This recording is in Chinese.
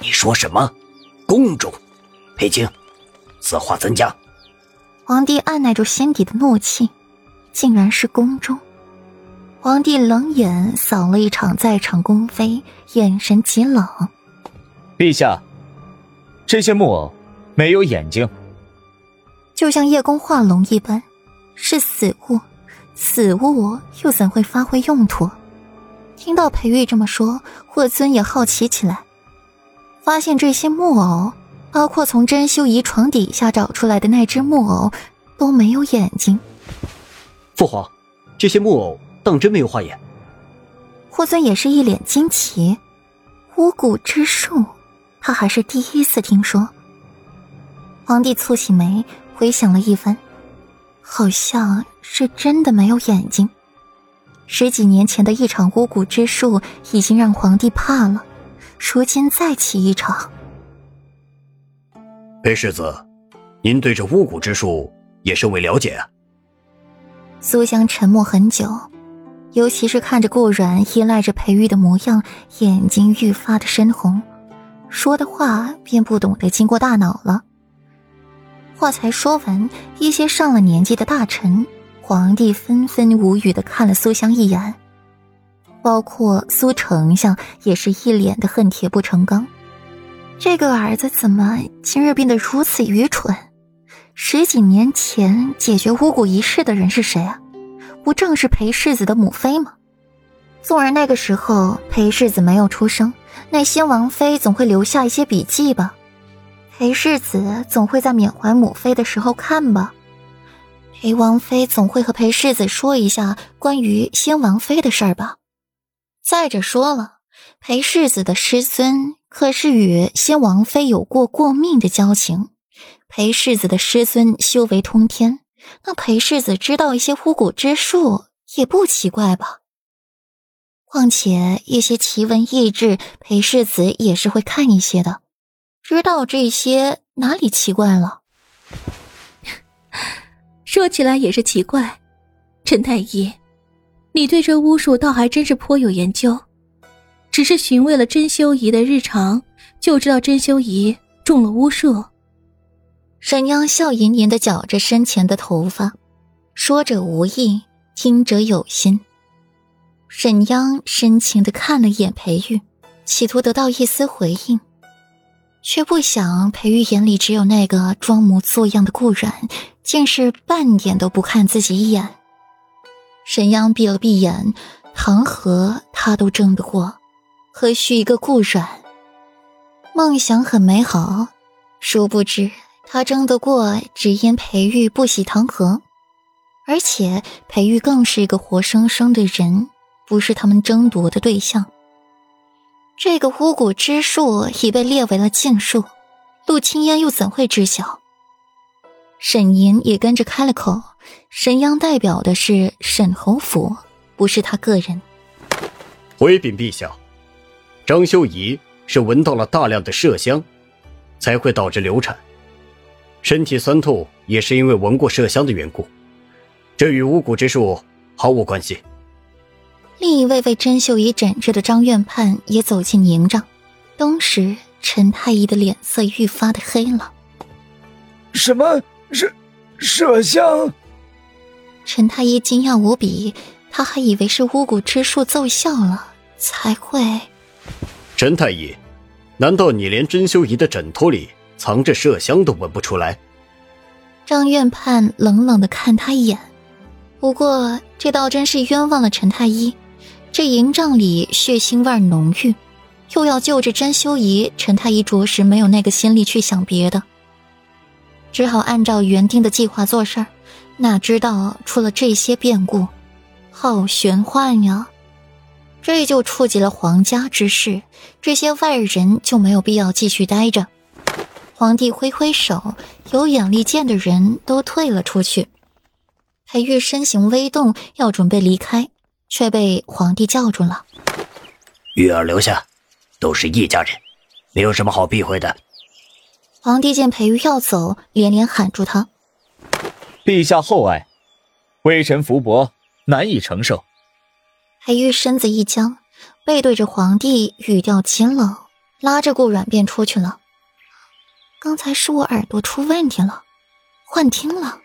你说什么？宫中？裴青，此话怎讲？皇帝按耐住心底的怒气，竟然是宫中。皇帝冷眼扫了一场在场宫妃，眼神极冷。陛下，这些木偶没有眼睛，就像叶公画龙一般，是死物。死物又怎会发挥用途？听到裴玉这么说，霍尊也好奇起来，发现这些木偶。包括从珍馐仪床底下找出来的那只木偶，都没有眼睛。父皇，这些木偶当真没有画眼？霍尊也是一脸惊奇。巫蛊之术，他还是第一次听说。皇帝蹙起眉，回想了一番，好像是真的没有眼睛。十几年前的一场巫蛊之术已经让皇帝怕了，如今再起一场。裴世子，您对这巫蛊之术也甚为了解啊？苏香沉默很久，尤其是看着顾软依赖着裴玉的模样，眼睛愈发的深红，说的话便不懂得经过大脑了。话才说完，一些上了年纪的大臣、皇帝纷纷无语的看了苏香一眼，包括苏丞相也是一脸的恨铁不成钢。这个儿子怎么今日变得如此愚蠢？十几年前解决巫蛊一事的人是谁啊？不正是裴世子的母妃吗？纵然那个时候裴世子没有出生，那先王妃总会留下一些笔记吧？裴世子总会在缅怀母妃的时候看吧？裴王妃总会和裴世子说一下关于先王妃的事儿吧？再者说了，裴世子的师尊。可是与先王妃有过过命的交情，裴世子的师尊修为通天，那裴世子知道一些巫蛊之术也不奇怪吧？况且一些奇闻异志，裴世子也是会看一些的，知道这些哪里奇怪了？说起来也是奇怪，陈太医，你对这巫术倒还真是颇有研究。只是询问了甄修仪的日常，就知道甄修仪中了巫术。沈央笑吟吟的绞着身前的头发，说者无意，听者有心。沈央深情的看了眼裴玉，企图得到一丝回应，却不想裴玉眼里只有那个装模作样的顾然，竟是半点都不看自己一眼。沈央闭了闭眼，唐河他都争得过。何须一个顾软？梦想很美好，殊不知他争得过，只因裴玉不喜唐河，而且裴玉更是一个活生生的人，不是他们争夺的对象。这个巫蛊之术已被列为了禁术，陆青烟又怎会知晓？沈吟也跟着开了口：“沈央代表的是沈侯府，不是他个人。”回禀陛下。张修仪是闻到了大量的麝香，才会导致流产。身体酸痛也是因为闻过麝香的缘故，这与巫蛊之术毫无关系。另一位为甄秀仪诊治的张院判也走进营帐，当时陈太医的脸色愈发的黑了。什么是麝香？陈太医惊讶无比，他还以为是巫蛊之术奏效了才会。陈太医，难道你连甄修仪的枕头里藏着麝香都闻不出来？张院判冷冷的看他一眼。不过这倒真是冤枉了陈太医。这营帐里血腥味浓郁，又要救治甄修仪，陈太医着实没有那个心力去想别的，只好按照原定的计划做事儿。哪知道出了这些变故，好玄幻呀！这就触及了皇家之事，这些外人就没有必要继续待着。皇帝挥挥手，有眼力见的人都退了出去。裴玉身形微动，要准备离开，却被皇帝叫住了：“玉儿留下，都是一家人，没有什么好避讳的。”皇帝见裴玉要走，连连喊住他：“陛下厚爱，微臣福薄，难以承受。”裴玉身子一僵，背对着皇帝，语调清冷：“拉着顾软便出去了。刚才是我耳朵出问题了，幻听了。